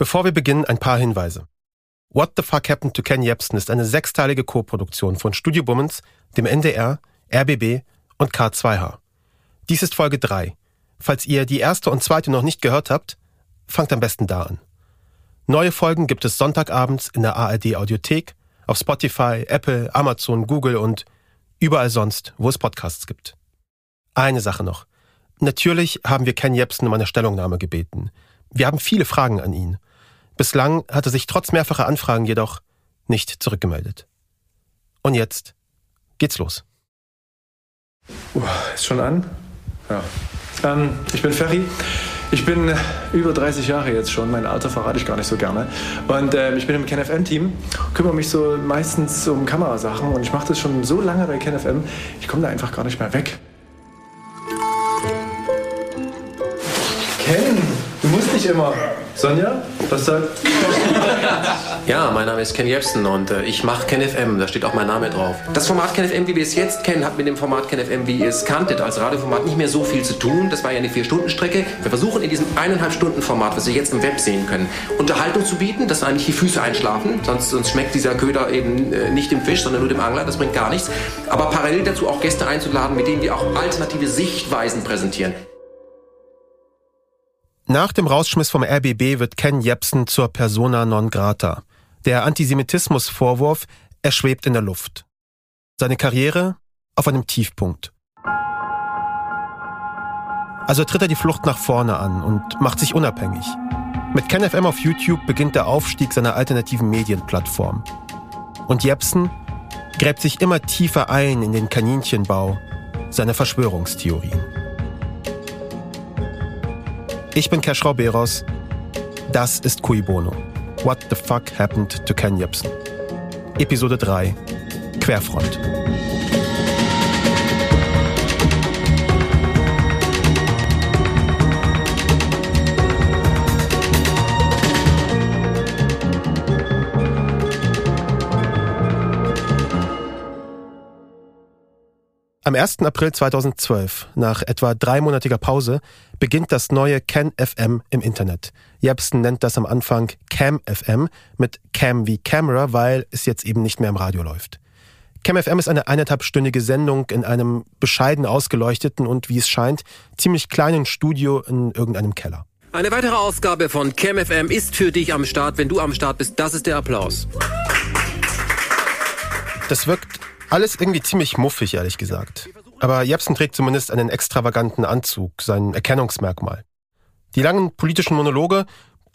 Bevor wir beginnen, ein paar Hinweise. What the Fuck Happened to Ken Jebsen ist eine sechsteilige Co-Produktion von Studio Bummens, dem NDR, RBB und K2H. Dies ist Folge 3. Falls ihr die erste und zweite noch nicht gehört habt, fangt am besten da an. Neue Folgen gibt es Sonntagabends in der ARD Audiothek, auf Spotify, Apple, Amazon, Google und überall sonst, wo es Podcasts gibt. Eine Sache noch. Natürlich haben wir Ken Jebsen um eine Stellungnahme gebeten. Wir haben viele Fragen an ihn. Bislang hat er sich trotz mehrfacher Anfragen jedoch nicht zurückgemeldet. Und jetzt geht's los. Uh, ist schon an? Ja. Ähm, ich bin Ferry. Ich bin über 30 Jahre jetzt schon. Mein Alter verrate ich gar nicht so gerne. Und äh, ich bin im KenFM-Team, kümmere mich so meistens um Kamerasachen und ich mache das schon so lange bei KenFM, ich komme da einfach gar nicht mehr weg. Ken, du musst nicht immer. Sonja, was sagt? Ja, mein Name ist Ken Jebsen und äh, ich mache KenFM, da steht auch mein Name drauf. Das Format KenFM, wie wir es jetzt kennen, hat mit dem Format KenFM, wie ihr es kanntet, als Radioformat nicht mehr so viel zu tun. Das war ja eine Vier-Stunden-Strecke. Wir versuchen in diesem eineinhalb Stunden-Format, was ihr jetzt im Web sehen können, Unterhaltung zu bieten, dass eigentlich die Füße einschlafen, sonst, sonst schmeckt dieser Köder eben äh, nicht dem Fisch, sondern nur dem Angler, das bringt gar nichts. Aber parallel dazu auch Gäste einzuladen, mit denen wir auch alternative Sichtweisen präsentieren. Nach dem Rausschmiss vom RBB wird Ken Jebsen zur Persona non grata. Der Antisemitismusvorwurf, er schwebt in der Luft. Seine Karriere auf einem Tiefpunkt. Also tritt er die Flucht nach vorne an und macht sich unabhängig. Mit KenFM auf YouTube beginnt der Aufstieg seiner alternativen Medienplattform. Und Jebsen gräbt sich immer tiefer ein in den Kaninchenbau seiner Verschwörungstheorien. Ich bin Keschrau Beros. Das ist Cui Bono. What the fuck happened to Ken Jebsen? Episode 3. Querfront. Am 1. April 2012, nach etwa dreimonatiger Pause, beginnt das neue Can FM im Internet. Jebsen nennt das am Anfang Cam FM mit Cam wie Camera, weil es jetzt eben nicht mehr im Radio läuft. Cam FM ist eine eineinhalbstündige Sendung in einem bescheiden ausgeleuchteten und, wie es scheint, ziemlich kleinen Studio in irgendeinem Keller. Eine weitere Ausgabe von KMFM ist für dich am Start. Wenn du am Start bist, das ist der Applaus. Das wirkt alles irgendwie ziemlich muffig, ehrlich gesagt. Aber Jepsen trägt zumindest einen extravaganten Anzug, sein Erkennungsmerkmal. Die langen politischen Monologe,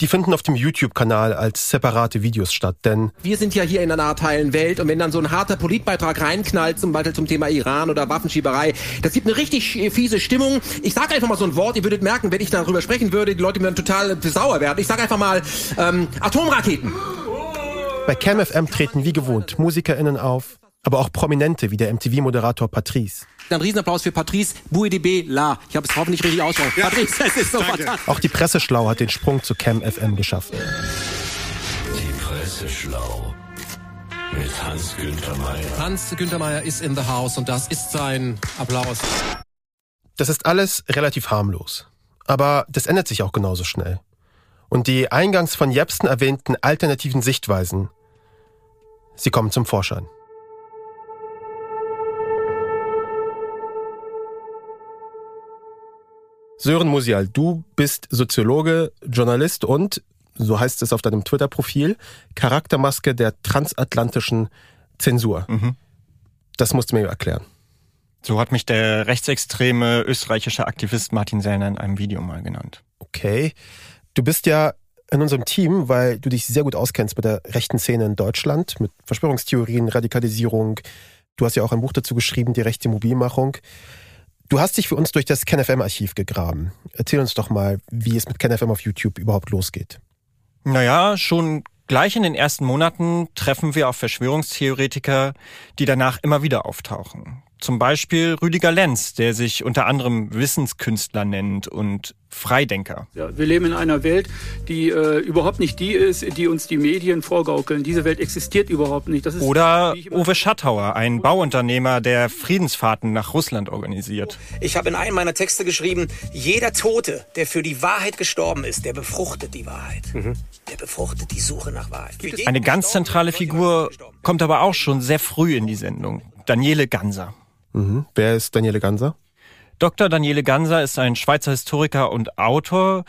die finden auf dem YouTube-Kanal als separate Videos statt, denn Wir sind ja hier in einer Art heilen Welt und wenn dann so ein harter Politbeitrag reinknallt, zum Beispiel zum Thema Iran oder Waffenschieberei, das gibt eine richtig äh, fiese Stimmung. Ich sag einfach mal so ein Wort, ihr würdet merken, wenn ich darüber sprechen würde, die Leute würden total äh, sauer werden. Ich sag einfach mal ähm, Atomraketen. bei CamFM treten wie gewohnt MusikerInnen auf, aber auch Prominente wie der MTV-Moderator Patrice. Ein Riesenapplaus für Patrice Bouedibé La. Ich habe es hoffentlich richtig ausgesprochen. Patrice, es ist so fantastisch. Auch die Presseschlau hat den Sprung zu CamFM geschafft. Die Presse schlau. Mit Hans-Günther Meyer. Hans-Günther Meyer ist in the house und das ist sein Applaus. Das ist alles relativ harmlos. Aber das ändert sich auch genauso schnell. Und die eingangs von Jepsen erwähnten alternativen Sichtweisen, sie kommen zum Vorschein. Sören Musial, du bist Soziologe, Journalist und, so heißt es auf deinem Twitter-Profil, Charaktermaske der transatlantischen Zensur. Das musst du mir erklären. So hat mich der rechtsextreme österreichische Aktivist Martin Sellner in einem Video mal genannt. Okay. Du bist ja in unserem Team, weil du dich sehr gut auskennst mit der rechten Szene in Deutschland, mit Verschwörungstheorien, Radikalisierung. Du hast ja auch ein Buch dazu geschrieben, die rechte Mobilmachung. Du hast dich für uns durch das KenFM-Archiv gegraben. Erzähl uns doch mal, wie es mit KenFM auf YouTube überhaupt losgeht. Naja, schon gleich in den ersten Monaten treffen wir auf Verschwörungstheoretiker, die danach immer wieder auftauchen. Zum Beispiel Rüdiger Lenz, der sich unter anderem Wissenskünstler nennt und Freidenker. Ja, wir leben in einer Welt, die äh, überhaupt nicht die ist, die uns die Medien vorgaukeln. Diese Welt existiert überhaupt nicht. Ist, Oder Uwe Schattauer, ein Bauunternehmer, der Friedensfahrten nach Russland organisiert. Ich habe in einem meiner Texte geschrieben, jeder Tote, der für die Wahrheit gestorben ist, der befruchtet die Wahrheit. Mhm. Der befruchtet die Suche nach Wahrheit. Eine ganz zentrale Figur kommt aber auch schon sehr früh in die Sendung. Daniele Ganser. Mhm. Wer ist Daniele Ganser? Dr. Daniele Ganser ist ein Schweizer Historiker und Autor.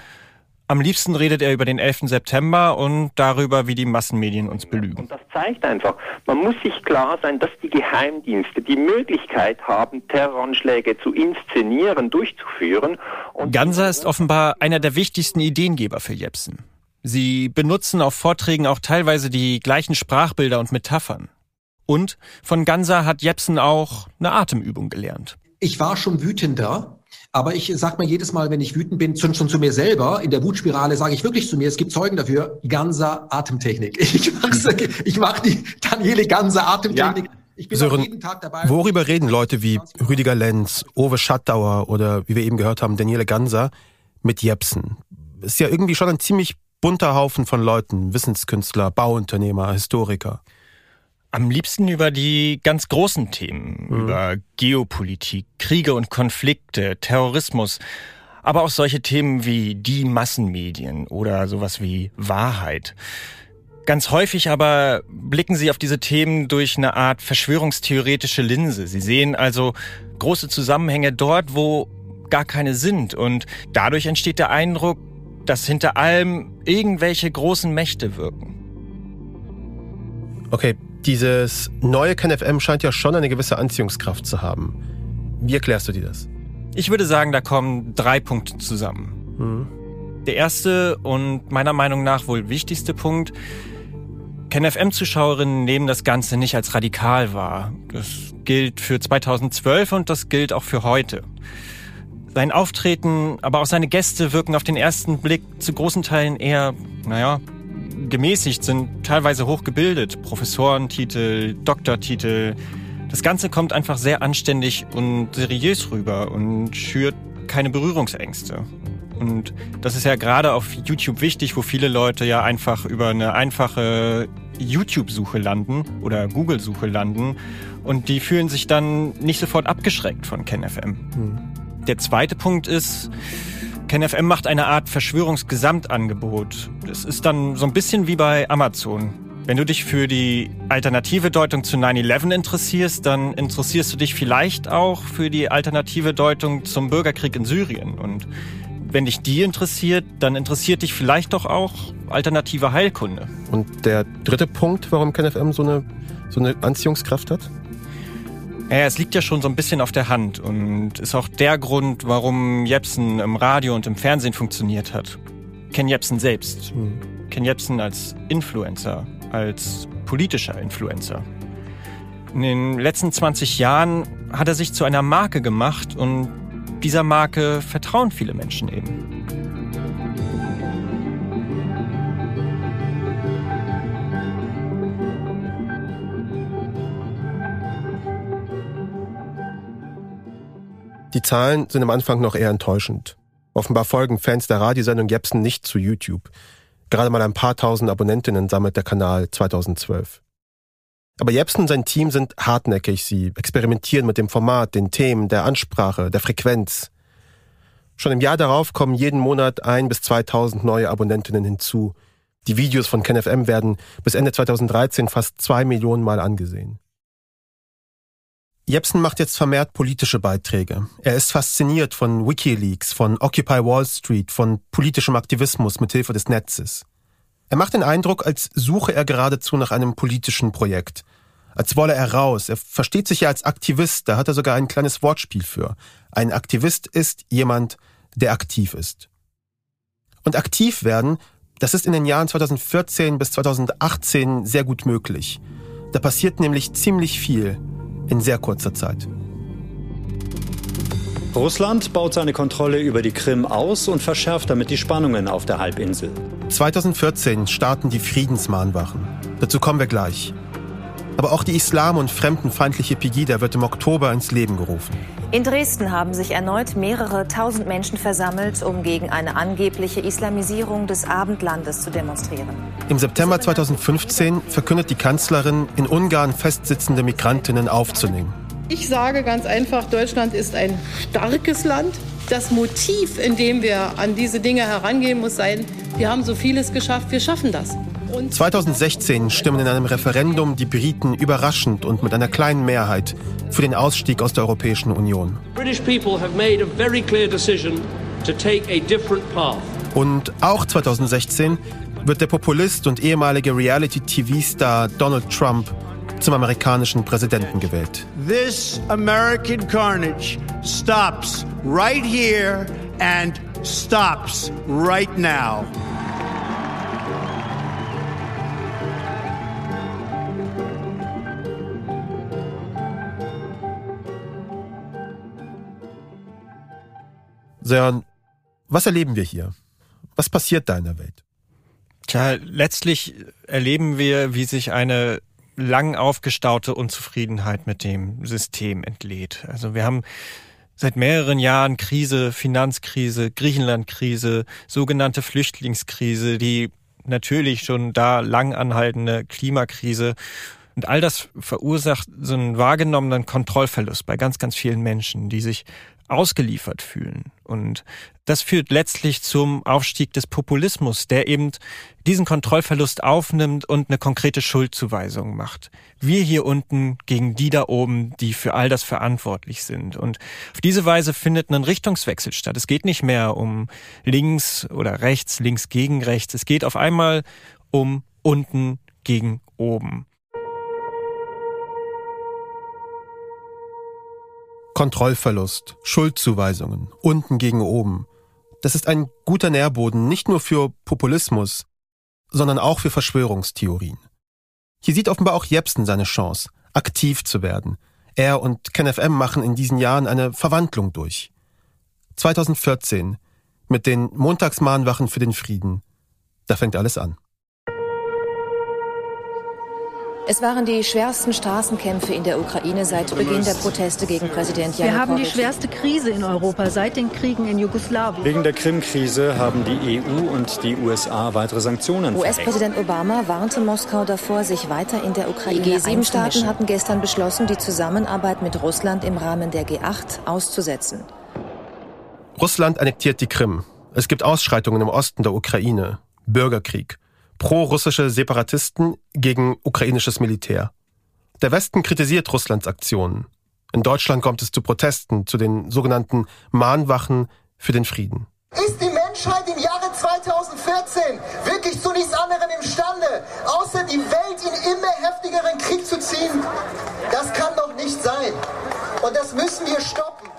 Am liebsten redet er über den 11. September und darüber, wie die Massenmedien uns belügen. Und das zeigt einfach, man muss sich klar sein, dass die Geheimdienste die Möglichkeit haben, Terroranschläge zu inszenieren, durchzuführen. Und Ganser ist offenbar einer der wichtigsten Ideengeber für Jepsen. Sie benutzen auf Vorträgen auch teilweise die gleichen Sprachbilder und Metaphern. Und von Ganser hat Jepsen auch eine Atemübung gelernt ich war schon wütender, aber ich sag mir jedes Mal, wenn ich wütend bin, schon, schon zu mir selber, in der Wutspirale sage ich wirklich zu mir, es gibt Zeugen dafür, Ganser Atemtechnik. Ich mach's, ich mach die Daniele Ganser Atemtechnik. Ja. Ich bin Sören, jeden Tag dabei. Worüber reden Leute wie Rüdiger Lenz, Owe Schattauer oder wie wir eben gehört haben, Daniele Ganser mit Jepsen? Ist ja irgendwie schon ein ziemlich bunter Haufen von Leuten, Wissenskünstler, Bauunternehmer, Historiker. Am liebsten über die ganz großen Themen, mhm. über Geopolitik, Kriege und Konflikte, Terrorismus, aber auch solche Themen wie die Massenmedien oder sowas wie Wahrheit. Ganz häufig aber blicken sie auf diese Themen durch eine Art verschwörungstheoretische Linse. Sie sehen also große Zusammenhänge dort, wo gar keine sind. Und dadurch entsteht der Eindruck, dass hinter allem irgendwelche großen Mächte wirken. Okay, dieses neue KenFM scheint ja schon eine gewisse Anziehungskraft zu haben. Wie erklärst du dir das? Ich würde sagen, da kommen drei Punkte zusammen. Mhm. Der erste und meiner Meinung nach wohl wichtigste Punkt, KenFM-Zuschauerinnen nehmen das Ganze nicht als radikal wahr. Das gilt für 2012 und das gilt auch für heute. Sein Auftreten, aber auch seine Gäste wirken auf den ersten Blick zu großen Teilen eher, naja, gemäßigt, sind teilweise hochgebildet. Professorentitel, Doktortitel. Das Ganze kommt einfach sehr anständig und seriös rüber und schürt keine Berührungsängste. Und das ist ja gerade auf YouTube wichtig, wo viele Leute ja einfach über eine einfache YouTube-Suche landen oder Google-Suche landen und die fühlen sich dann nicht sofort abgeschreckt von KenFM. Mhm. Der zweite Punkt ist, KenFM macht eine Art Verschwörungsgesamtangebot. Das ist dann so ein bisschen wie bei Amazon. Wenn du dich für die alternative Deutung zu 9-11 interessierst, dann interessierst du dich vielleicht auch für die alternative Deutung zum Bürgerkrieg in Syrien. Und wenn dich die interessiert, dann interessiert dich vielleicht doch auch alternative Heilkunde. Und der dritte Punkt, warum KenFM so eine, so eine Anziehungskraft hat? Ja, es liegt ja schon so ein bisschen auf der Hand und ist auch der Grund, warum Jepsen im Radio und im Fernsehen funktioniert hat. Ken Jepsen selbst. Mhm. Ken Jepsen als Influencer, als politischer Influencer. In den letzten 20 Jahren hat er sich zu einer Marke gemacht und dieser Marke vertrauen viele Menschen eben. Die Zahlen sind am Anfang noch eher enttäuschend. Offenbar folgen Fans der Radiosendung Jepsen nicht zu YouTube. Gerade mal ein paar tausend Abonnentinnen sammelt der Kanal 2012. Aber Jepsen und sein Team sind hartnäckig. Sie experimentieren mit dem Format, den Themen, der Ansprache, der Frequenz. Schon im Jahr darauf kommen jeden Monat ein bis 2000 neue Abonnentinnen hinzu. Die Videos von KenFM werden bis Ende 2013 fast zwei Millionen Mal angesehen. Jepsen macht jetzt vermehrt politische Beiträge. Er ist fasziniert von Wikileaks, von Occupy Wall Street, von politischem Aktivismus mit Hilfe des Netzes. Er macht den Eindruck, als suche er geradezu nach einem politischen Projekt. Als wolle er raus. Er versteht sich ja als Aktivist, da hat er sogar ein kleines Wortspiel für. Ein Aktivist ist jemand, der aktiv ist. Und aktiv werden, das ist in den Jahren 2014 bis 2018 sehr gut möglich. Da passiert nämlich ziemlich viel in sehr kurzer Zeit. Russland baut seine Kontrolle über die Krim aus und verschärft damit die Spannungen auf der Halbinsel. 2014 starten die Friedensmahnwachen. Dazu kommen wir gleich. Aber auch die islam- und fremdenfeindliche Pegida wird im Oktober ins Leben gerufen. In Dresden haben sich erneut mehrere tausend Menschen versammelt, um gegen eine angebliche Islamisierung des Abendlandes zu demonstrieren. Im September 2015 verkündet die Kanzlerin, in Ungarn festsitzende Migrantinnen aufzunehmen. Ich sage ganz einfach, Deutschland ist ein starkes Land. Das Motiv, in dem wir an diese Dinge herangehen, muss sein, wir haben so vieles geschafft, wir schaffen das. 2016 stimmen in einem Referendum die Briten überraschend und mit einer kleinen Mehrheit für den Ausstieg aus der Europäischen Union. Und auch 2016 wird der Populist und ehemalige Reality-TV-Star Donald Trump zum amerikanischen Präsidenten gewählt. This American carnage stops right here and stops right now. Sören, was erleben wir hier? Was passiert da in der Welt? Tja, letztlich erleben wir, wie sich eine lang aufgestaute Unzufriedenheit mit dem System entlädt. Also wir haben seit mehreren Jahren Krise, Finanzkrise, Griechenlandkrise, sogenannte Flüchtlingskrise, die natürlich schon da lang anhaltende Klimakrise. Und all das verursacht so einen wahrgenommenen Kontrollverlust bei ganz, ganz vielen Menschen, die sich ausgeliefert fühlen. Und das führt letztlich zum Aufstieg des Populismus, der eben diesen Kontrollverlust aufnimmt und eine konkrete Schuldzuweisung macht. Wir hier unten gegen die da oben, die für all das verantwortlich sind. Und auf diese Weise findet ein Richtungswechsel statt. Es geht nicht mehr um links oder rechts, links gegen rechts. Es geht auf einmal um unten gegen oben. Kontrollverlust, Schuldzuweisungen, unten gegen oben. Das ist ein guter Nährboden nicht nur für Populismus, sondern auch für Verschwörungstheorien. Hier sieht offenbar auch Jepsen seine Chance, aktiv zu werden. Er und KenFM machen in diesen Jahren eine Verwandlung durch. 2014 mit den Montagsmahnwachen für den Frieden. Da fängt alles an. Es waren die schwersten Straßenkämpfe in der Ukraine seit Beginn der Proteste gegen Präsident Janukowitsch. Wir haben die schwerste Krise in Europa seit den Kriegen in Jugoslawien. Wegen der Krim-Krise haben die EU und die USA weitere Sanktionen US-Präsident Obama warnte Moskau davor, sich weiter in der Ukraine Die G7-Staaten hatten gestern beschlossen, die Zusammenarbeit mit Russland im Rahmen der G8 auszusetzen. Russland annektiert die Krim. Es gibt Ausschreitungen im Osten der Ukraine. Bürgerkrieg pro-russische Separatisten gegen ukrainisches Militär. Der Westen kritisiert Russlands Aktionen. In Deutschland kommt es zu Protesten, zu den sogenannten Mahnwachen für den Frieden. Ist die Menschheit im Jahre 2014 wirklich zu nichts anderem imstande, außer die Welt in immer heftigeren Krieg zu ziehen? Das kann doch nicht sein. Und das müssen wir stoppen.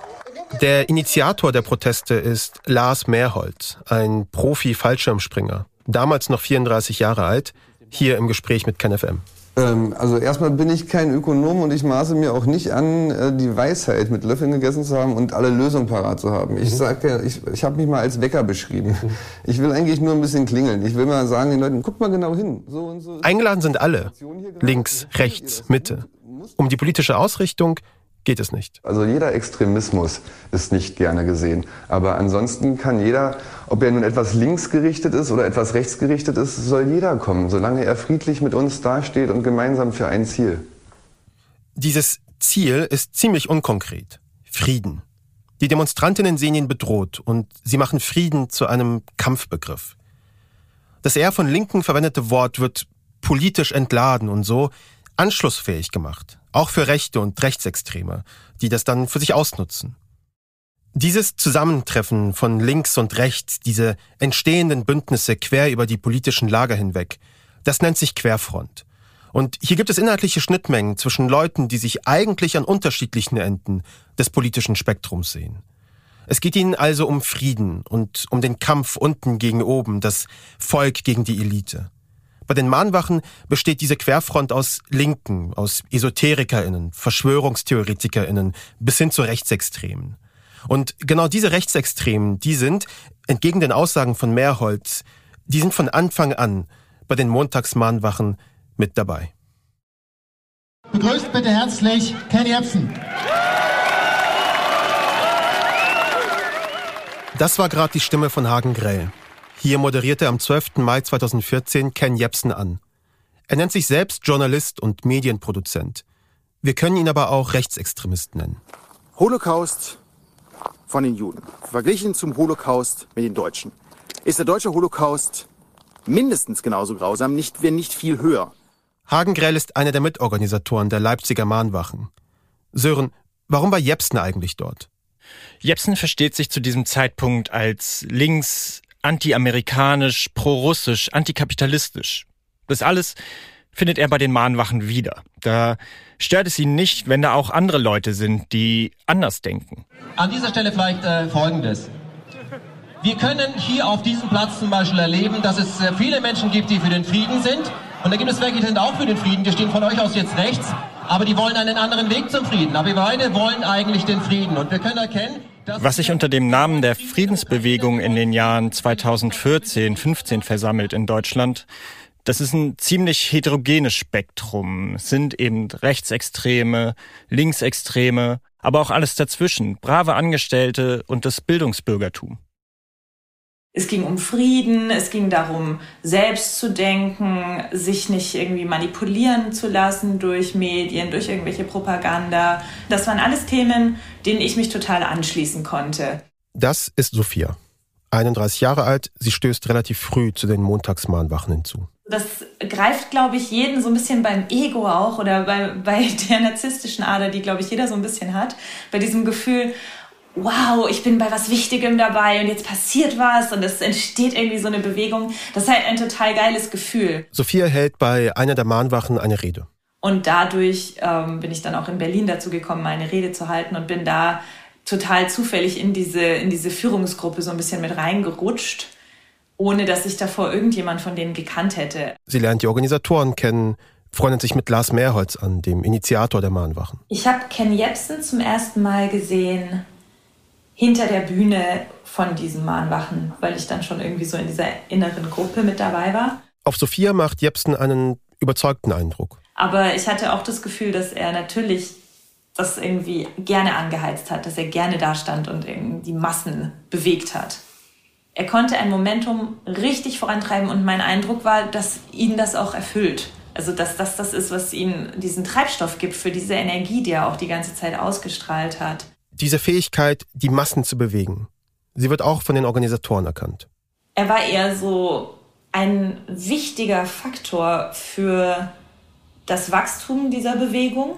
Der Initiator der Proteste ist Lars Mehrholz, ein Profi-Fallschirmspringer damals noch 34 Jahre alt, hier im Gespräch mit KenFM. Ähm, also erstmal bin ich kein Ökonom und ich maße mir auch nicht an, äh, die Weisheit mit Löffeln gegessen zu haben und alle Lösungen parat zu haben. Ich mhm. sage, ich, ich habe mich mal als Wecker beschrieben. Ich will eigentlich nur ein bisschen klingeln. Ich will mal sagen den Leuten, guckt mal genau hin. So so Eingeladen sind alle. Links, rechts, Mitte. Um die politische Ausrichtung geht es nicht. Also jeder Extremismus ist nicht gerne gesehen. Aber ansonsten kann jeder, ob er nun etwas linksgerichtet ist oder etwas rechtsgerichtet ist, soll jeder kommen, solange er friedlich mit uns dasteht und gemeinsam für ein Ziel. Dieses Ziel ist ziemlich unkonkret. Frieden. Die Demonstrantinnen sehen ihn bedroht und sie machen Frieden zu einem Kampfbegriff. Das eher von Linken verwendete Wort wird politisch entladen und so anschlussfähig gemacht, auch für Rechte und Rechtsextreme, die das dann für sich ausnutzen. Dieses Zusammentreffen von links und rechts, diese entstehenden Bündnisse quer über die politischen Lager hinweg, das nennt sich Querfront. Und hier gibt es inhaltliche Schnittmengen zwischen Leuten, die sich eigentlich an unterschiedlichen Enden des politischen Spektrums sehen. Es geht ihnen also um Frieden und um den Kampf unten gegen oben, das Volk gegen die Elite. Bei den Mahnwachen besteht diese Querfront aus Linken, aus EsoterikerInnen, VerschwörungstheoretikerInnen bis hin zu Rechtsextremen. Und genau diese Rechtsextremen, die sind, entgegen den Aussagen von Mehrholz, die sind von Anfang an bei den Montagsmahnwachen mit dabei. Begrüßt bitte herzlich Ken Jebsen. Das war gerade die Stimme von Hagen Grell. Hier moderierte er am 12. Mai 2014 Ken Jebsen an. Er nennt sich selbst Journalist und Medienproduzent. Wir können ihn aber auch Rechtsextremist nennen. Holocaust von den Juden. Verglichen zum Holocaust mit den Deutschen. Ist der deutsche Holocaust mindestens genauso grausam, nicht, wenn nicht viel höher. Hagen Grell ist einer der Mitorganisatoren der Leipziger Mahnwachen. Sören, warum war Jepsen eigentlich dort? Jepsen versteht sich zu diesem Zeitpunkt als links, anti-amerikanisch, pro-russisch, antikapitalistisch. Das alles findet er bei den Mahnwachen wieder. Da stört es ihn nicht, wenn da auch andere Leute sind, die anders denken. An dieser Stelle vielleicht äh, Folgendes. Wir können hier auf diesem Platz zum Beispiel erleben, dass es äh, viele Menschen gibt, die für den Frieden sind. Und da gibt es welche, die sind auch für den Frieden. Die stehen von euch aus jetzt rechts. Aber die wollen einen anderen Weg zum Frieden. Aber wir beide wollen eigentlich den Frieden. Und wir können erkennen, was sich unter dem Namen der Friedensbewegung in den Jahren 2014, 15 versammelt in Deutschland, das ist ein ziemlich heterogenes Spektrum. Es sind eben Rechtsextreme, Linksextreme, aber auch alles dazwischen, brave Angestellte und das Bildungsbürgertum. Es ging um Frieden, es ging darum, selbst zu denken, sich nicht irgendwie manipulieren zu lassen durch Medien, durch irgendwelche Propaganda. Das waren alles Themen, denen ich mich total anschließen konnte. Das ist Sophia. 31 Jahre alt, sie stößt relativ früh zu den Montagsmahnwachen hinzu. Das greift, glaube ich, jeden so ein bisschen beim Ego auch oder bei, bei der narzisstischen Ader, die, glaube ich, jeder so ein bisschen hat. Bei diesem Gefühl, wow, ich bin bei was Wichtigem dabei und jetzt passiert was und es entsteht irgendwie so eine Bewegung. Das ist halt ein total geiles Gefühl. Sophia hält bei einer der Mahnwachen eine Rede. Und dadurch ähm, bin ich dann auch in Berlin dazu gekommen, meine Rede zu halten und bin da total zufällig in diese, in diese Führungsgruppe so ein bisschen mit reingerutscht, ohne dass ich davor irgendjemand von denen gekannt hätte. Sie lernt die Organisatoren kennen, freundet sich mit Lars Mehrholz an, dem Initiator der Mahnwachen. Ich habe Ken Jebsen zum ersten Mal gesehen hinter der Bühne von diesen Mahnwachen, weil ich dann schon irgendwie so in dieser inneren Gruppe mit dabei war. Auf Sophia macht Jepsen einen überzeugten Eindruck. Aber ich hatte auch das Gefühl, dass er natürlich das irgendwie gerne angeheizt hat, dass er gerne da stand und die Massen bewegt hat. Er konnte ein Momentum richtig vorantreiben und mein Eindruck war, dass ihn das auch erfüllt. Also dass das das ist, was ihm diesen Treibstoff gibt für diese Energie, die er auch die ganze Zeit ausgestrahlt hat diese Fähigkeit, die Massen zu bewegen. Sie wird auch von den Organisatoren erkannt. Er war eher so ein wichtiger Faktor für das Wachstum dieser Bewegung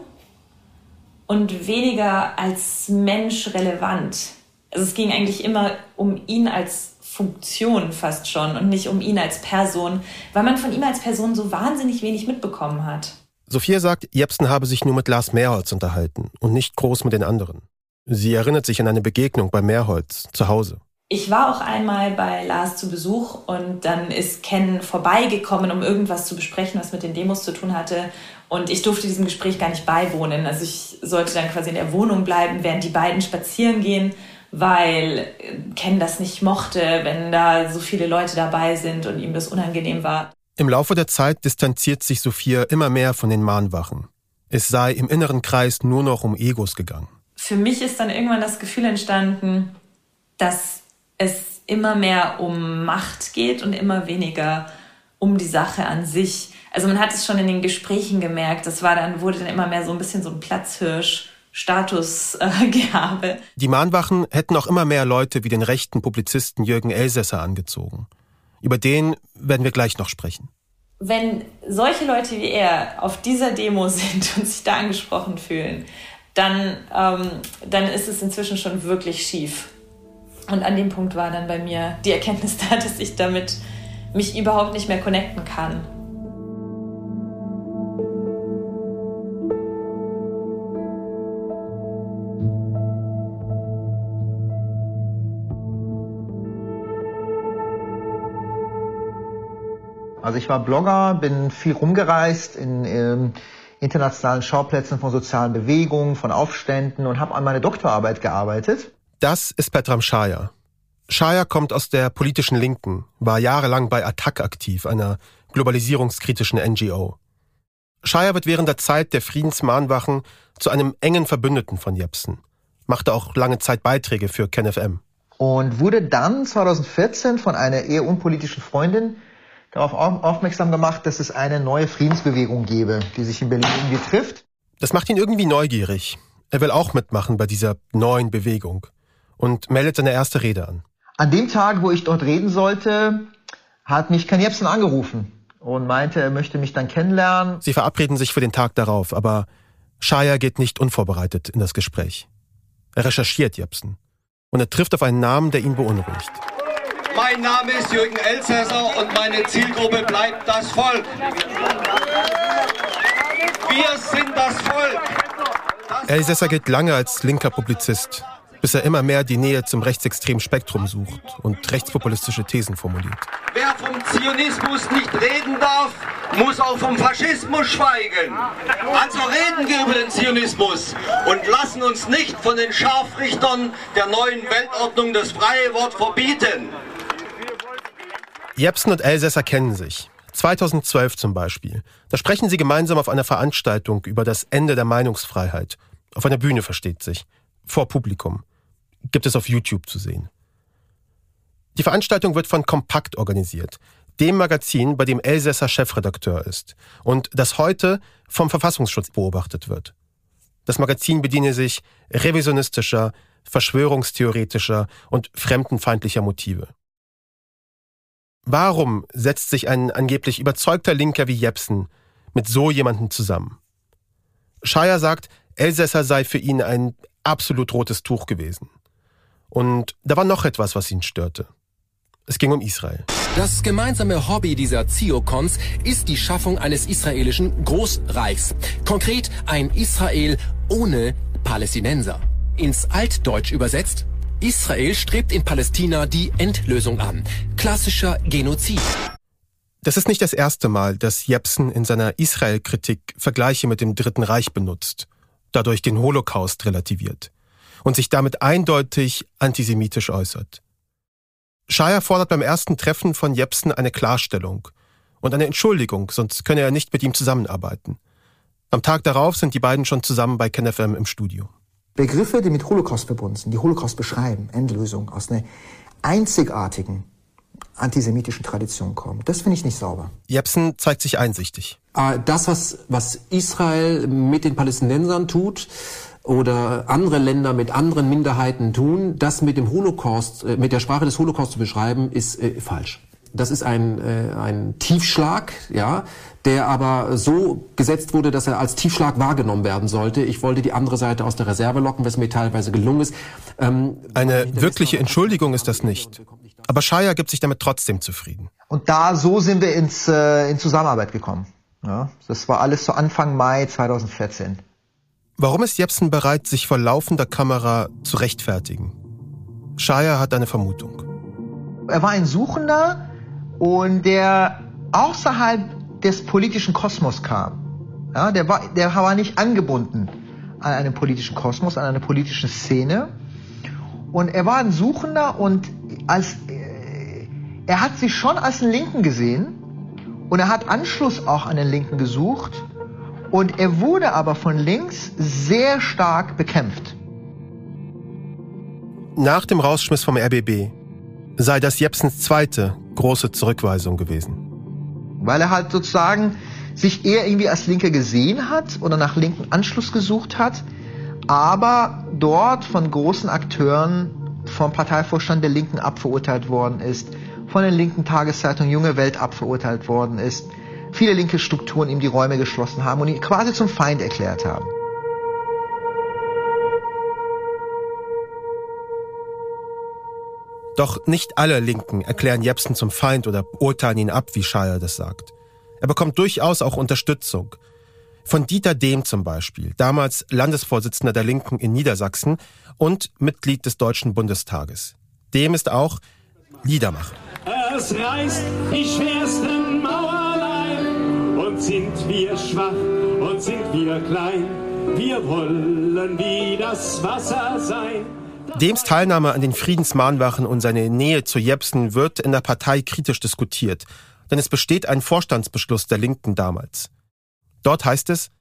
und weniger als Mensch relevant. Also es ging eigentlich immer um ihn als Funktion fast schon und nicht um ihn als Person, weil man von ihm als Person so wahnsinnig wenig mitbekommen hat. Sophia sagt, Jepsen habe sich nur mit Lars Mehrholz unterhalten und nicht groß mit den anderen. Sie erinnert sich an eine Begegnung bei Meerholz zu Hause. Ich war auch einmal bei Lars zu Besuch und dann ist Ken vorbeigekommen, um irgendwas zu besprechen, was mit den Demos zu tun hatte. Und ich durfte diesem Gespräch gar nicht beiwohnen. Also ich sollte dann quasi in der Wohnung bleiben, während die beiden spazieren gehen, weil Ken das nicht mochte, wenn da so viele Leute dabei sind und ihm das unangenehm war. Im Laufe der Zeit distanziert sich Sophia immer mehr von den Mahnwachen. Es sei im inneren Kreis nur noch um Egos gegangen für mich ist dann irgendwann das Gefühl entstanden, dass es immer mehr um Macht geht und immer weniger um die Sache an sich. Also man hat es schon in den Gesprächen gemerkt, das war dann, wurde dann immer mehr so ein bisschen so ein Platzhirsch. Statusgehabe. Äh, die Mahnwachen hätten auch immer mehr Leute wie den rechten Publizisten Jürgen Elsässer angezogen. Über den werden wir gleich noch sprechen. Wenn solche Leute wie er auf dieser Demo sind und sich da angesprochen fühlen, dann, ähm, dann ist es inzwischen schon wirklich schief. Und an dem Punkt war dann bei mir die Erkenntnis da, dass ich damit mich überhaupt nicht mehr connecten kann. Also ich war Blogger, bin viel rumgereist in ähm, internationalen Schauplätzen von sozialen Bewegungen, von Aufständen und habe an meine Doktorarbeit gearbeitet. Das ist Petram Shaya. Shaya kommt aus der politischen Linken, war jahrelang bei Attac aktiv, einer globalisierungskritischen NGO. Scheier wird während der Zeit der Friedensmahnwachen zu einem engen Verbündeten von Jepsen, machte auch lange Zeit Beiträge für KenFM. Und wurde dann 2014 von einer eher unpolitischen Freundin darauf aufmerksam gemacht, dass es eine neue Friedensbewegung gebe, die sich in Berlin irgendwie trifft. Das macht ihn irgendwie neugierig. Er will auch mitmachen bei dieser neuen Bewegung und meldet seine erste Rede an. An dem Tag, wo ich dort reden sollte, hat mich Ken Jebsen angerufen und meinte, er möchte mich dann kennenlernen. Sie verabreden sich für den Tag darauf, aber Shaya geht nicht unvorbereitet in das Gespräch. Er recherchiert Jepsen und er trifft auf einen Namen, der ihn beunruhigt. Mein Name ist Jürgen Elsässer und meine Zielgruppe bleibt das Volk. Wir sind das Volk. Elsässer gilt lange als linker Publizist, bis er immer mehr die Nähe zum rechtsextremen Spektrum sucht und rechtspopulistische Thesen formuliert. Wer vom Zionismus nicht reden darf, muss auch vom Faschismus schweigen. Also reden wir über den Zionismus und lassen uns nicht von den Scharfrichtern der neuen Weltordnung das freie Wort verbieten. Jepsen und Elsässer kennen sich. 2012 zum Beispiel. Da sprechen sie gemeinsam auf einer Veranstaltung über das Ende der Meinungsfreiheit. Auf einer Bühne versteht sich. Vor Publikum. Gibt es auf YouTube zu sehen. Die Veranstaltung wird von Kompakt organisiert, dem Magazin, bei dem Elsässer Chefredakteur ist und das heute vom Verfassungsschutz beobachtet wird. Das Magazin bediene sich revisionistischer, verschwörungstheoretischer und fremdenfeindlicher Motive. Warum setzt sich ein angeblich überzeugter Linker wie Jepsen mit so jemandem zusammen? Scheier sagt, Elsässer sei für ihn ein absolut rotes Tuch gewesen. Und da war noch etwas, was ihn störte. Es ging um Israel. Das gemeinsame Hobby dieser Ziokons ist die Schaffung eines israelischen Großreichs. Konkret ein Israel ohne Palästinenser. Ins Altdeutsch übersetzt Israel strebt in Palästina die Endlösung an. Klassischer Genozid. Das ist nicht das erste Mal, dass Jepsen in seiner Israel-Kritik Vergleiche mit dem Dritten Reich benutzt, dadurch den Holocaust relativiert und sich damit eindeutig antisemitisch äußert. Scheier fordert beim ersten Treffen von Jepsen eine Klarstellung und eine Entschuldigung, sonst könne er nicht mit ihm zusammenarbeiten. Am Tag darauf sind die beiden schon zusammen bei KenFM im Studio. Begriffe, die mit Holocaust verbunden sind, die Holocaust beschreiben, Endlösung, aus einer einzigartigen antisemitischen Tradition kommen. Das finde ich nicht sauber. Jepsen zeigt sich einsichtig. Äh, das, was, was Israel mit den Palästinensern tut, oder andere Länder mit anderen Minderheiten tun, das mit dem Holocaust, äh, mit der Sprache des Holocaust zu beschreiben, ist äh, falsch. Das ist ein, äh, ein Tiefschlag, ja, der aber so gesetzt wurde, dass er als Tiefschlag wahrgenommen werden sollte. Ich wollte die andere Seite aus der Reserve locken, was mir teilweise gelungen ist. Ähm, Eine wirkliche Entschuldigung ist das nicht. Aber Shaya gibt sich damit trotzdem zufrieden. Und da, so sind wir ins, äh, in Zusammenarbeit gekommen. Ja, das war alles so Anfang Mai 2014. Warum ist Jepsen bereit, sich vor laufender Kamera zu rechtfertigen? Shaya hat eine Vermutung. Er war ein Suchender, und der außerhalb des politischen Kosmos kam. Ja, der, war, der war nicht angebunden an einen politischen Kosmos, an eine politische Szene. Und er war ein Suchender und als, äh, er hat sich schon als einen Linken gesehen und er hat Anschluss auch an den Linken gesucht und er wurde aber von links sehr stark bekämpft. Nach dem Rausschmiss vom RBB sei das Jepsens zweite große Zurückweisung gewesen. Weil er halt sozusagen sich eher irgendwie als Linke gesehen hat oder nach linken Anschluss gesucht hat, aber dort von großen Akteuren vom Parteivorstand der Linken abverurteilt worden ist, von der linken Tageszeitung Junge Welt abverurteilt worden ist, viele linke Strukturen ihm die Räume geschlossen haben und ihn quasi zum Feind erklärt haben. Doch nicht alle Linken erklären Jepsen zum Feind oder urteilen ihn ab, wie Scheier das sagt. Er bekommt durchaus auch Unterstützung. Von Dieter Dehm zum Beispiel, damals Landesvorsitzender der Linken in Niedersachsen und Mitglied des Deutschen Bundestages. Dehm ist auch Liedermacher. Es reißt die schwersten Mauerlein und sind wir schwach und sind wir klein. Wir wollen wie das Wasser sein. Dems Teilnahme an den Friedensmahnwachen und seine Nähe zu Jepsen wird in der Partei kritisch diskutiert, denn es besteht ein Vorstandsbeschluss der Linken damals. Dort heißt es,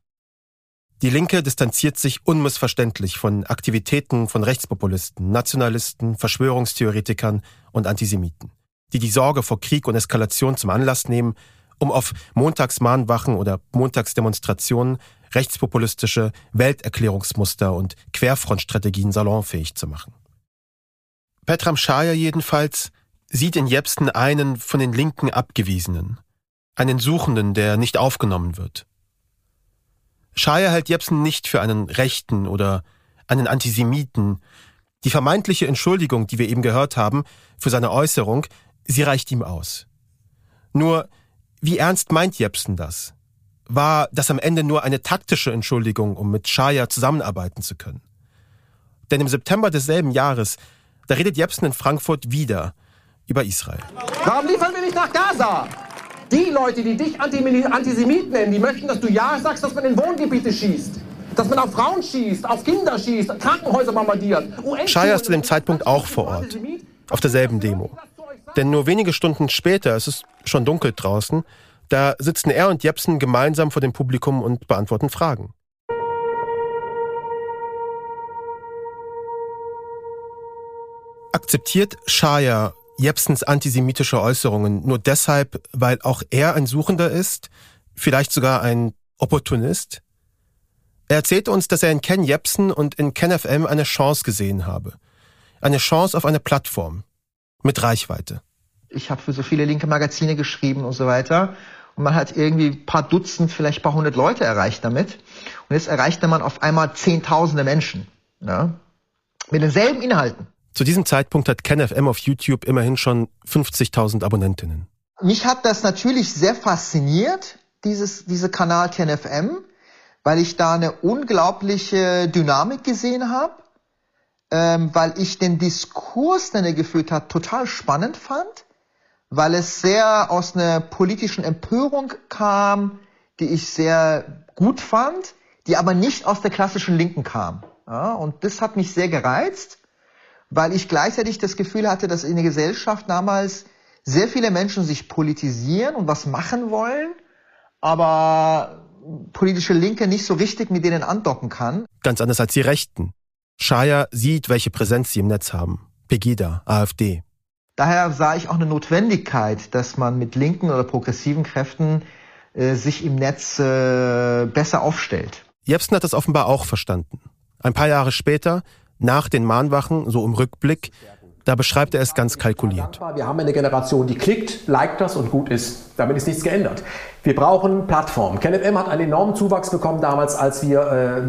die Linke distanziert sich unmissverständlich von Aktivitäten von Rechtspopulisten, Nationalisten, Verschwörungstheoretikern und Antisemiten, die die Sorge vor Krieg und Eskalation zum Anlass nehmen, um auf Montagsmahnwachen oder Montagsdemonstrationen rechtspopulistische Welterklärungsmuster und Querfrontstrategien salonfähig zu machen. Petram Shaya jedenfalls sieht in Jepsen einen von den Linken abgewiesenen, einen Suchenden, der nicht aufgenommen wird. Shaya hält Jepsen nicht für einen Rechten oder einen Antisemiten. Die vermeintliche Entschuldigung, die wir eben gehört haben, für seine Äußerung, sie reicht ihm aus. Nur, wie ernst meint Jepsen das? War das am Ende nur eine taktische Entschuldigung, um mit Shaya zusammenarbeiten zu können? Denn im September desselben Jahres, da redet Jepsen in Frankfurt wieder über Israel. Warum liefern wir nicht nach Gaza? Die Leute, die dich Antisemit nennen, die möchten, dass du Ja sagst, dass man in Wohngebiete schießt. Dass man auf Frauen schießt, auf Kinder schießt, Krankenhäuser bombardiert. Shaya ist zu dem Zeitpunkt auch vor Ort. Auf derselben Demo. Denn nur wenige Stunden später, es ist schon dunkel draußen, da sitzen er und Jepsen gemeinsam vor dem Publikum und beantworten Fragen. Akzeptiert Shaya Jepsens antisemitische Äußerungen nur deshalb, weil auch er ein Suchender ist, vielleicht sogar ein Opportunist? Er erzählte uns, dass er in Ken Jepsen und in Ken FM eine Chance gesehen habe. Eine Chance auf eine Plattform. Mit Reichweite. Ich habe für so viele linke Magazine geschrieben und so weiter. Und man hat irgendwie ein paar Dutzend, vielleicht ein paar hundert Leute erreicht damit. Und jetzt erreichte man auf einmal Zehntausende Menschen. Ja? Mit denselben Inhalten. Zu diesem Zeitpunkt hat KenFM auf YouTube immerhin schon 50.000 Abonnentinnen. Mich hat das natürlich sehr fasziniert, dieses, diese Kanal KenFM, weil ich da eine unglaubliche Dynamik gesehen habe, ähm, weil ich den Diskurs, den er geführt hat, total spannend fand, weil es sehr aus einer politischen Empörung kam, die ich sehr gut fand, die aber nicht aus der klassischen Linken kam. Ja, und das hat mich sehr gereizt weil ich gleichzeitig das Gefühl hatte, dass in der Gesellschaft damals sehr viele Menschen sich politisieren und was machen wollen, aber politische Linke nicht so richtig mit denen andocken kann. Ganz anders als die Rechten. Shaya sieht, welche Präsenz sie im Netz haben. Pegida, AfD. Daher sah ich auch eine Notwendigkeit, dass man mit linken oder progressiven Kräften äh, sich im Netz äh, besser aufstellt. Jepsen hat das offenbar auch verstanden. Ein paar Jahre später nach den Mahnwachen, so im Rückblick, da beschreibt er es ganz kalkuliert. Wir haben eine Generation, die klickt, liked das und gut ist. Damit ist nichts geändert. Wir brauchen Plattformen. KenFM hat einen enormen Zuwachs bekommen damals, als wir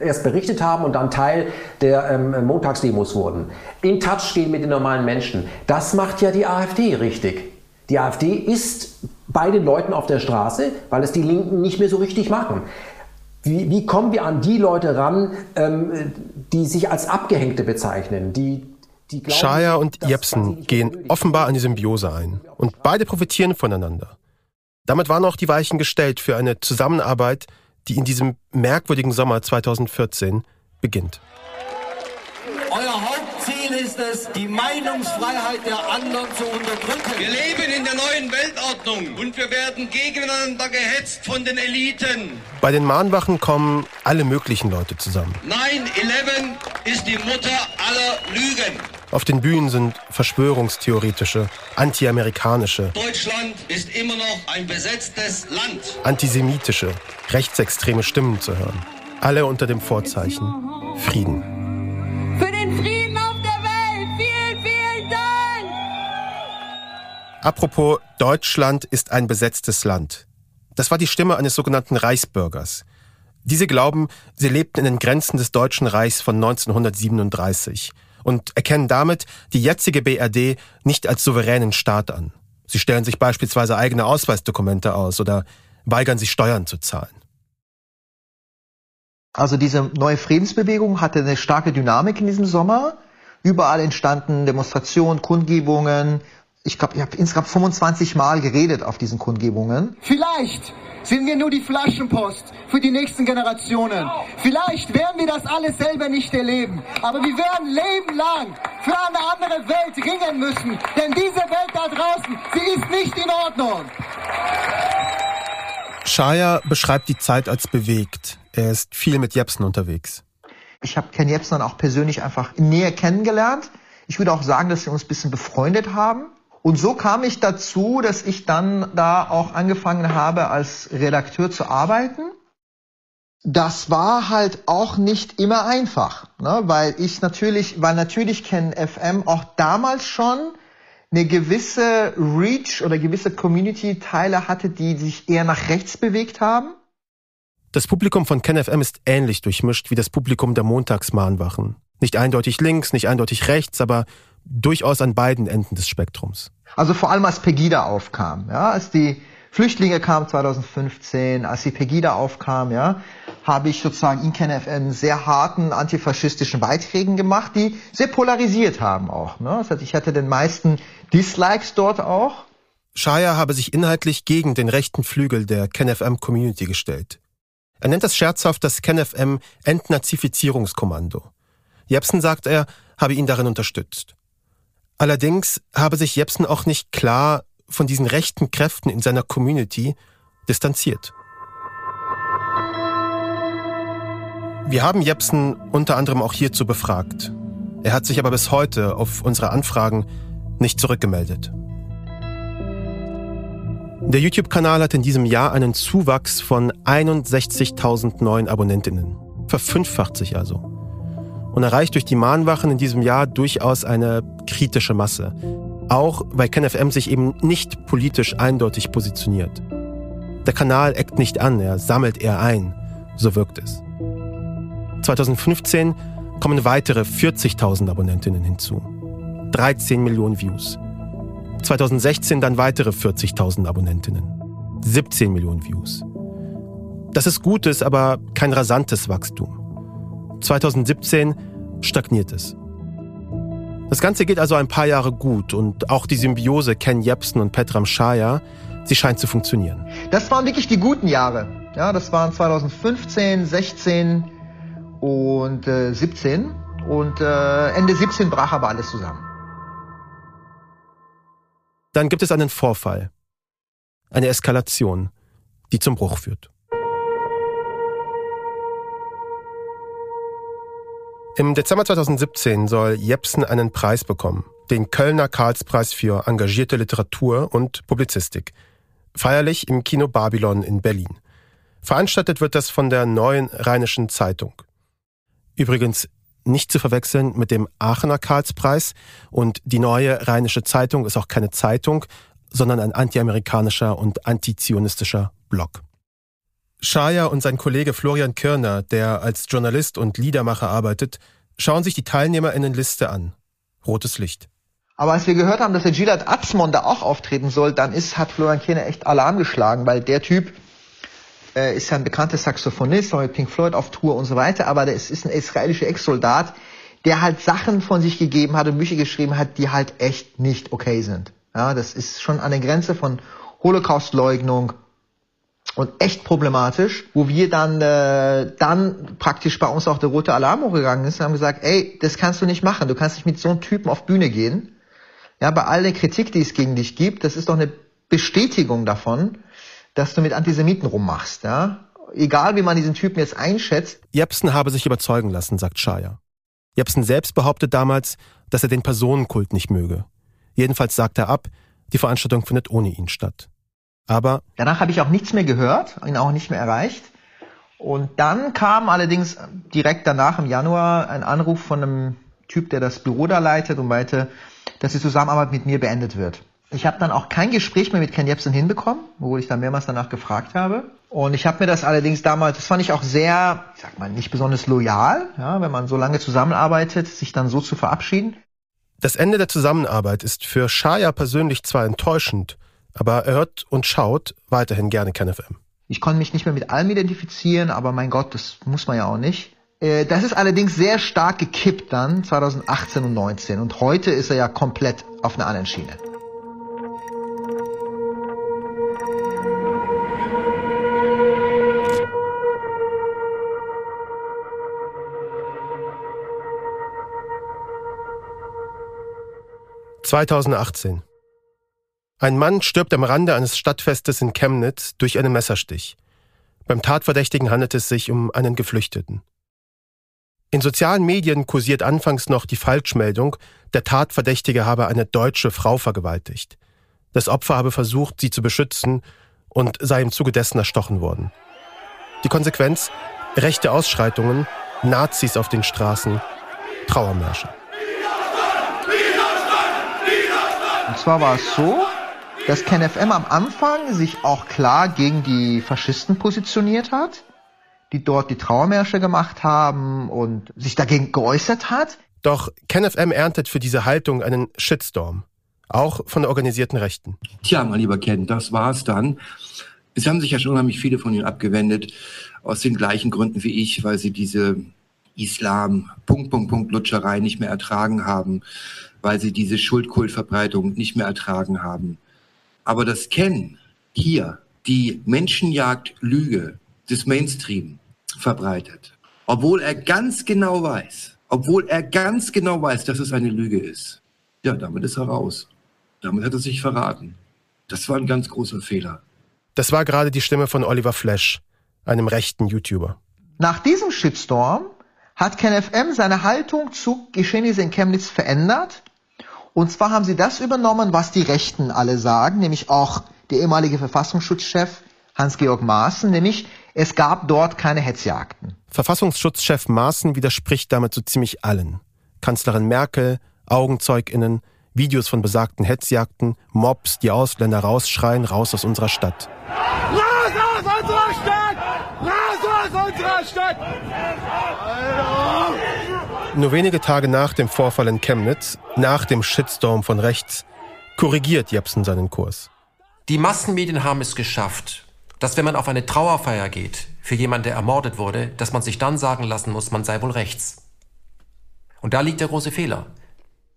äh, erst berichtet haben und dann Teil der ähm, Montagsdemos wurden. In Touch gehen mit den normalen Menschen. Das macht ja die AfD richtig. Die AfD ist bei den Leuten auf der Straße, weil es die Linken nicht mehr so richtig machen. Wie, wie kommen wir an die Leute ran, ähm, die sich als Abgehängte bezeichnen, die Shaya und Jepsen gehen offenbar eine Symbiose ein und beide profitieren voneinander. Damit waren auch die Weichen gestellt für eine Zusammenarbeit, die in diesem merkwürdigen Sommer 2014 beginnt. Euer Hauptziel ist es, die Meinungsfreiheit der anderen zu unterdrücken. Wir leben in der neuen Weltordnung und wir werden gegeneinander gehetzt von den Eliten. Bei den Mahnwachen kommen alle möglichen Leute zusammen. 9-11 ist die Mutter aller Lügen. Auf den Bühnen sind verschwörungstheoretische, antiamerikanische, Deutschland ist immer noch ein besetztes Land. antisemitische, rechtsextreme Stimmen zu hören. Alle unter dem Vorzeichen Frieden. Für den Frieden auf der Welt. Vielen, vielen Dank. Apropos, Deutschland ist ein besetztes Land. Das war die Stimme eines sogenannten Reichsbürgers. Diese glauben, sie lebten in den Grenzen des Deutschen Reichs von 1937 und erkennen damit die jetzige BRD nicht als souveränen Staat an. Sie stellen sich beispielsweise eigene Ausweisdokumente aus oder weigern sich Steuern zu zahlen. Also diese neue Friedensbewegung hatte eine starke Dynamik in diesem Sommer. Überall entstanden Demonstrationen, Kundgebungen. Ich glaube, ich habe insgesamt 25 Mal geredet auf diesen Kundgebungen. Vielleicht sind wir nur die Flaschenpost für die nächsten Generationen. Vielleicht werden wir das alles selber nicht erleben. Aber wir werden lebenlang für eine andere Welt ringen müssen. Denn diese Welt da draußen, sie ist nicht in Ordnung. Shaya beschreibt die Zeit als bewegt. Er ist viel mit Jepsen unterwegs. Ich habe Ken Jebsen dann auch persönlich einfach näher kennengelernt. Ich würde auch sagen, dass wir uns ein bisschen befreundet haben. Und so kam ich dazu, dass ich dann da auch angefangen habe, als Redakteur zu arbeiten. Das war halt auch nicht immer einfach, ne? weil ich natürlich, weil natürlich Ken FM auch damals schon eine gewisse Reach oder gewisse Community-Teile hatte, die sich eher nach rechts bewegt haben. Das Publikum von KenFM ist ähnlich durchmischt wie das Publikum der Montagsmahnwachen. Nicht eindeutig links, nicht eindeutig rechts, aber durchaus an beiden Enden des Spektrums. Also vor allem als Pegida aufkam, ja, als die Flüchtlinge kamen 2015, als die Pegida aufkam, ja, habe ich sozusagen in KenFM sehr harten antifaschistischen Beiträgen gemacht, die sehr polarisiert haben auch. Ne? Das heißt, ich hatte den meisten Dislikes dort auch. Shaya habe sich inhaltlich gegen den rechten Flügel der KenFM-Community gestellt. Er nennt das scherzhaft das KenFM Entnazifizierungskommando. Jepsen, sagt er, habe ihn darin unterstützt. Allerdings habe sich Jepsen auch nicht klar von diesen rechten Kräften in seiner Community distanziert. Wir haben Jepsen unter anderem auch hierzu befragt. Er hat sich aber bis heute auf unsere Anfragen nicht zurückgemeldet. Der YouTube-Kanal hat in diesem Jahr einen Zuwachs von 61.000 neuen Abonnentinnen. Verfünffacht sich also. Und erreicht durch die Mahnwachen in diesem Jahr durchaus eine kritische Masse. Auch weil KenFM sich eben nicht politisch eindeutig positioniert. Der Kanal eckt nicht an, er sammelt eher ein. So wirkt es. 2015 kommen weitere 40.000 Abonnentinnen hinzu. 13 Millionen Views. 2016 dann weitere 40.000 Abonnentinnen. 17 Millionen Views. Das ist gutes, aber kein rasantes Wachstum. 2017 stagniert es. Das Ganze geht also ein paar Jahre gut und auch die Symbiose Ken Jebsen und Petram Shaya, sie scheint zu funktionieren. Das waren wirklich die guten Jahre. Ja, das waren 2015, 16 und äh, 17 und äh, Ende 17 brach aber alles zusammen. Dann gibt es einen Vorfall, eine Eskalation, die zum Bruch führt. Im Dezember 2017 soll Jepsen einen Preis bekommen, den Kölner Karlspreis für engagierte Literatur und Publizistik, feierlich im Kino Babylon in Berlin. Veranstaltet wird das von der Neuen Rheinischen Zeitung. Übrigens nicht zu verwechseln mit dem Aachener Karlspreis und die neue Rheinische Zeitung ist auch keine Zeitung, sondern ein antiamerikanischer und antizionistischer Blog. Shaya und sein Kollege Florian Kirner, der als Journalist und Liedermacher arbeitet, schauen sich die TeilnehmerInnenliste an. Rotes Licht. Aber als wir gehört haben, dass der Gilad Atzmon da auch auftreten soll, dann ist, hat Florian Kirner echt Alarm geschlagen, weil der Typ, äh, ist ja ein bekannter Saxophonist, war mit Pink Floyd auf Tour und so weiter, aber ist, ist ein israelischer Ex-Soldat, der halt Sachen von sich gegeben hat und Bücher geschrieben hat, die halt echt nicht okay sind. Ja, das ist schon an der Grenze von Holocaustleugnung und echt problematisch, wo wir dann äh, dann praktisch bei uns auch der rote Alarm hochgegangen ist und haben gesagt, ey, das kannst du nicht machen, du kannst nicht mit so einem Typen auf Bühne gehen. Ja, bei all der Kritik, die es gegen dich gibt, das ist doch eine Bestätigung davon, dass du mit Antisemiten rummachst, ja. Egal wie man diesen Typen jetzt einschätzt. Jepsen habe sich überzeugen lassen, sagt Shaya. Jepsen selbst behauptet damals, dass er den Personenkult nicht möge. Jedenfalls sagt er ab, die Veranstaltung findet ohne ihn statt. Aber danach habe ich auch nichts mehr gehört, ihn auch nicht mehr erreicht. Und dann kam allerdings direkt danach im Januar ein Anruf von einem Typ, der das Büro da leitet und meinte, dass die Zusammenarbeit mit mir beendet wird. Ich habe dann auch kein Gespräch mehr mit Ken Jebsen hinbekommen, obwohl ich dann mehrmals danach gefragt habe. Und ich habe mir das allerdings damals, das fand ich auch sehr, ich sag mal, nicht besonders loyal, ja, wenn man so lange zusammenarbeitet, sich dann so zu verabschieden. Das Ende der Zusammenarbeit ist für Shaya persönlich zwar enttäuschend, aber er hört und schaut weiterhin gerne KenFM. Ich konnte mich nicht mehr mit allem identifizieren, aber mein Gott, das muss man ja auch nicht. Äh, das ist allerdings sehr stark gekippt dann, 2018 und 2019. Und heute ist er ja komplett auf einer anderen Schiene. »2018. Ein Mann stirbt am Rande eines Stadtfestes in Chemnitz durch einen Messerstich. Beim Tatverdächtigen handelt es sich um einen Geflüchteten. In sozialen Medien kursiert anfangs noch die Falschmeldung, der Tatverdächtige habe eine deutsche Frau vergewaltigt. Das Opfer habe versucht, sie zu beschützen und sei im Zuge dessen erstochen worden. Die Konsequenz? Rechte Ausschreitungen, Nazis auf den Straßen, Trauermärsche. Und zwar war es so, dass KenFM am Anfang sich auch klar gegen die Faschisten positioniert hat, die dort die Trauermärsche gemacht haben und sich dagegen geäußert hat. Doch KenFM erntet für diese Haltung einen Shitstorm, auch von der organisierten Rechten. Tja, mein lieber Ken, das war's dann. Es haben sich ja schon unheimlich viele von Ihnen abgewendet, aus den gleichen Gründen wie ich, weil sie diese Islam, Punkt, Punkt, Punkt, Lutscherei nicht mehr ertragen haben, weil sie diese Schuldkultverbreitung nicht mehr ertragen haben. Aber das Ken hier die Menschenjagd Lüge des Mainstream verbreitet, obwohl er ganz genau weiß, obwohl er ganz genau weiß, dass es eine Lüge ist. Ja, damit ist er raus. Damit hat er sich verraten. Das war ein ganz großer Fehler. Das war gerade die Stimme von Oliver Flash, einem rechten YouTuber. Nach diesem Shitstorm hat KenFM seine Haltung zu Geschehnissen in Chemnitz verändert. Und zwar haben sie das übernommen, was die Rechten alle sagen, nämlich auch der ehemalige Verfassungsschutzchef Hans-Georg Maaßen, nämlich es gab dort keine Hetzjagden. Verfassungsschutzchef Maaßen widerspricht damit so ziemlich allen. Kanzlerin Merkel, AugenzeugInnen, Videos von besagten Hetzjagden, Mobs, die Ausländer rausschreien, raus aus unserer Stadt. Raus aus unserer Stadt! Raus aus unserer Stadt! Nur wenige Tage nach dem Vorfall in Chemnitz, nach dem Shitstorm von rechts, korrigiert Jepsen seinen Kurs. Die Massenmedien haben es geschafft, dass wenn man auf eine Trauerfeier geht für jemanden, der ermordet wurde, dass man sich dann sagen lassen muss, man sei wohl rechts. Und da liegt der große Fehler.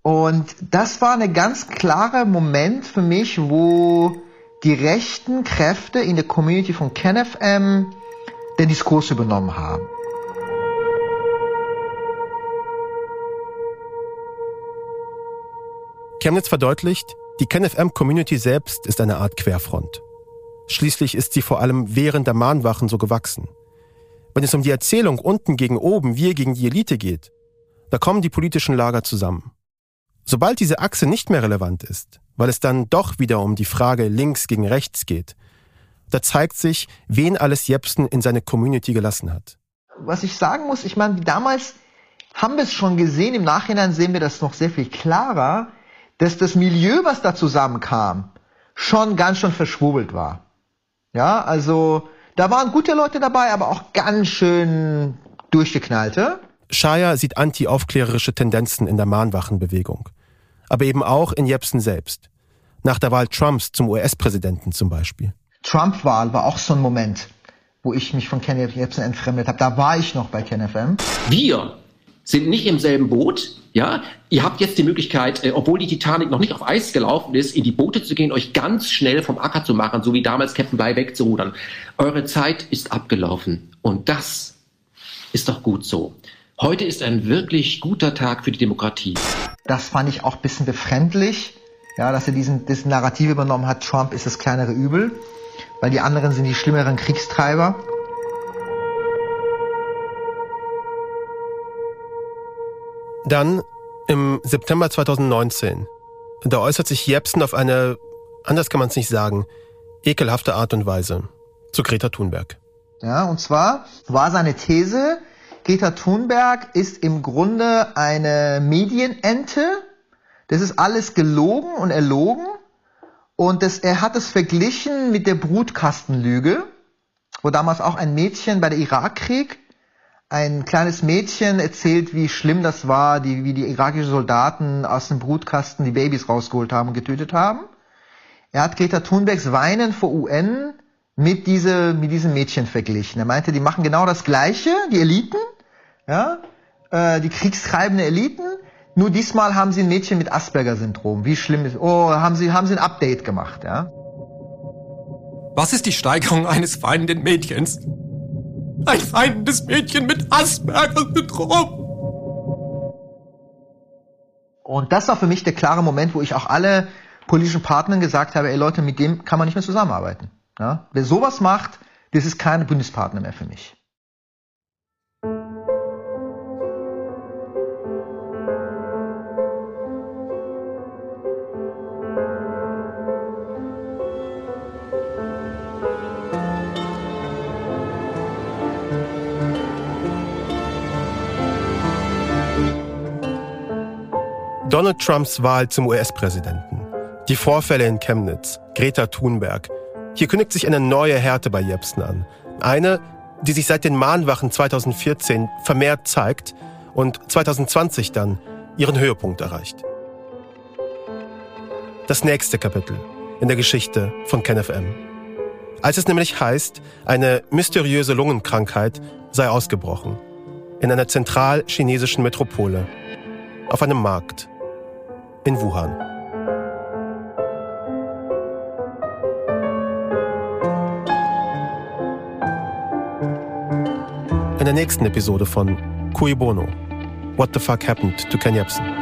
Und das war ein ganz klarer Moment für mich, wo die rechten Kräfte in der Community von KenFM den Diskurs übernommen haben. Chemnitz verdeutlicht, die KenFM-Community selbst ist eine Art Querfront. Schließlich ist sie vor allem während der Mahnwachen so gewachsen. Wenn es um die Erzählung unten gegen oben, wir gegen die Elite geht, da kommen die politischen Lager zusammen. Sobald diese Achse nicht mehr relevant ist, weil es dann doch wieder um die Frage links gegen rechts geht, da zeigt sich, wen alles Jepsen in seine Community gelassen hat. Was ich sagen muss, ich meine, damals haben wir es schon gesehen, im Nachhinein sehen wir das noch sehr viel klarer, dass das Milieu, was da zusammenkam, schon ganz schön verschwurbelt war. Ja, also da waren gute Leute dabei, aber auch ganz schön durchgeknallte. Shaya sieht anti-aufklärerische Tendenzen in der Mahnwachenbewegung. Aber eben auch in Jepsen selbst. Nach der Wahl Trumps zum US-Präsidenten zum Beispiel. Trump-Wahl war auch so ein Moment, wo ich mich von Kenny Jepsen entfremdet habe. Da war ich noch bei KenFM. Wir sind nicht im selben Boot. Ja, ihr habt jetzt die Möglichkeit, äh, obwohl die Titanic noch nicht auf Eis gelaufen ist, in die Boote zu gehen, euch ganz schnell vom Acker zu machen, so wie damals Captain Bligh wegzurudern. Eure Zeit ist abgelaufen. Und das ist doch gut so. Heute ist ein wirklich guter Tag für die Demokratie. Das fand ich auch ein bisschen befremdlich, ja, dass er diesen, diesen Narrativ übernommen hat, Trump ist das kleinere Übel, weil die anderen sind die schlimmeren Kriegstreiber. Dann im September 2019. Da äußert sich Jepsen auf eine, anders kann man es nicht sagen, ekelhafte Art und Weise zu Greta Thunberg. Ja, und zwar war seine These, Greta Thunberg ist im Grunde eine Medienente. Das ist alles gelogen und erlogen. Und das, er hat es verglichen mit der Brutkastenlüge, wo damals auch ein Mädchen bei der Irakkrieg ein kleines Mädchen erzählt, wie schlimm das war, die, wie die irakischen Soldaten aus dem Brutkasten die Babys rausgeholt haben und getötet haben. Er hat Greta Thunbergs Weinen vor UN mit, diese, mit diesem Mädchen verglichen. Er meinte, die machen genau das Gleiche, die Eliten, ja, äh, die kriegstreibenden Eliten, nur diesmal haben sie ein Mädchen mit Asperger-Syndrom. Wie schlimm ist, oh, haben sie, haben sie ein Update gemacht, ja. Was ist die Steigerung eines weinenden Mädchens? Ein weinendes Mädchen mit Asperger-Syndrom. Und das war für mich der klare Moment, wo ich auch alle politischen Partnern gesagt habe, ey Leute, mit dem kann man nicht mehr zusammenarbeiten. Ja? Wer sowas macht, das ist kein Bündnispartner mehr für mich. Donald Trumps Wahl zum US-Präsidenten. Die Vorfälle in Chemnitz, Greta Thunberg. Hier kündigt sich eine neue Härte bei Jepsen an. Eine, die sich seit den Mahnwachen 2014 vermehrt zeigt und 2020 dann ihren Höhepunkt erreicht. Das nächste Kapitel in der Geschichte von KenFM. Als es nämlich heißt, eine mysteriöse Lungenkrankheit sei ausgebrochen. In einer zentral-chinesischen Metropole. Auf einem Markt in Wuhan. In der nächsten Episode von Cui Bono. What the fuck happened to Ken Jebsen?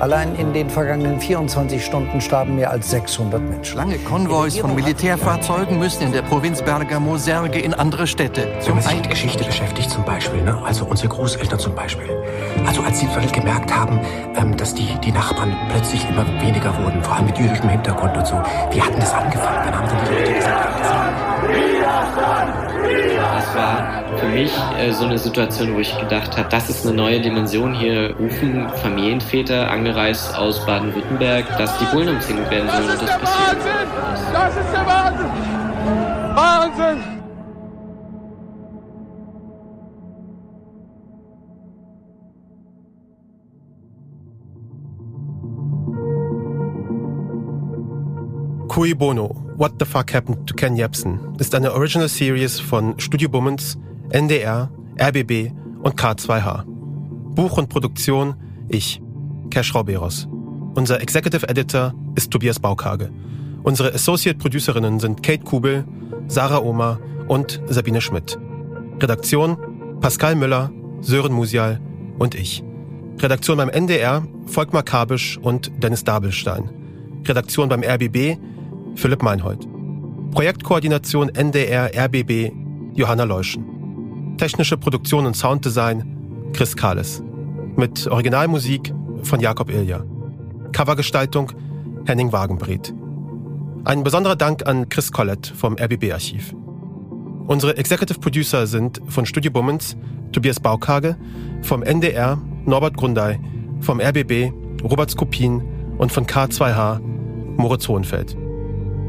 Allein in den vergangenen 24 Stunden starben mehr als 600 Menschen. Lange Konvois von Militärfahrzeugen müssen in der Provinz Bergamo Särge in andere Städte. Wenn man sich mit Geschichte beschäftigt zum Beispiel, ne? also unsere Großeltern zum Beispiel. Also als sie gemerkt haben, ähm, dass die, die Nachbarn plötzlich immer weniger wurden, vor allem mit jüdischem Hintergrund und so. Wie hatten das angefangen? Dann haben dann die Leute gesagt, das war für mich äh, so eine Situation, wo ich gedacht habe, das ist eine neue Dimension. Hier rufen Familienväter angereist aus Baden-Württemberg, dass die Bullen umzingelt werden sollen. Das passiert. Das ist der Wahnsinn! Wahnsinn! Cui Bono, What the Fuck Happened to Ken Jebsen ist eine Original Series von Studio Bummens, NDR, RBB und K2H. Buch und Produktion ich, Cash Rauberos. Unser Executive Editor ist Tobias Baukage. Unsere Associate Producerinnen sind Kate Kubel, Sarah Omer und Sabine Schmidt. Redaktion Pascal Müller, Sören Musial und ich. Redaktion beim NDR Volkmar Kabisch und Dennis Dabelstein. Redaktion beim RBB Philipp Meinhold. Projektkoordination NDR RBB Johanna Leuschen. Technische Produktion und Sounddesign Chris Kahles. Mit Originalmusik von Jakob Ilja. Covergestaltung Henning Wagenbreth. Ein besonderer Dank an Chris Collett vom RBB-Archiv. Unsere Executive Producer sind von Studio Bummens Tobias Baukage, vom NDR Norbert Grundei, vom RBB Robert Skopin und von K2H Moritz Hohenfeld.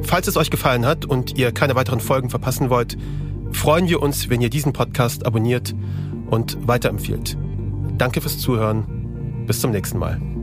Falls es euch gefallen hat und ihr keine weiteren Folgen verpassen wollt, freuen wir uns, wenn ihr diesen Podcast abonniert und weiterempfiehlt. Danke fürs Zuhören. Bis zum nächsten Mal.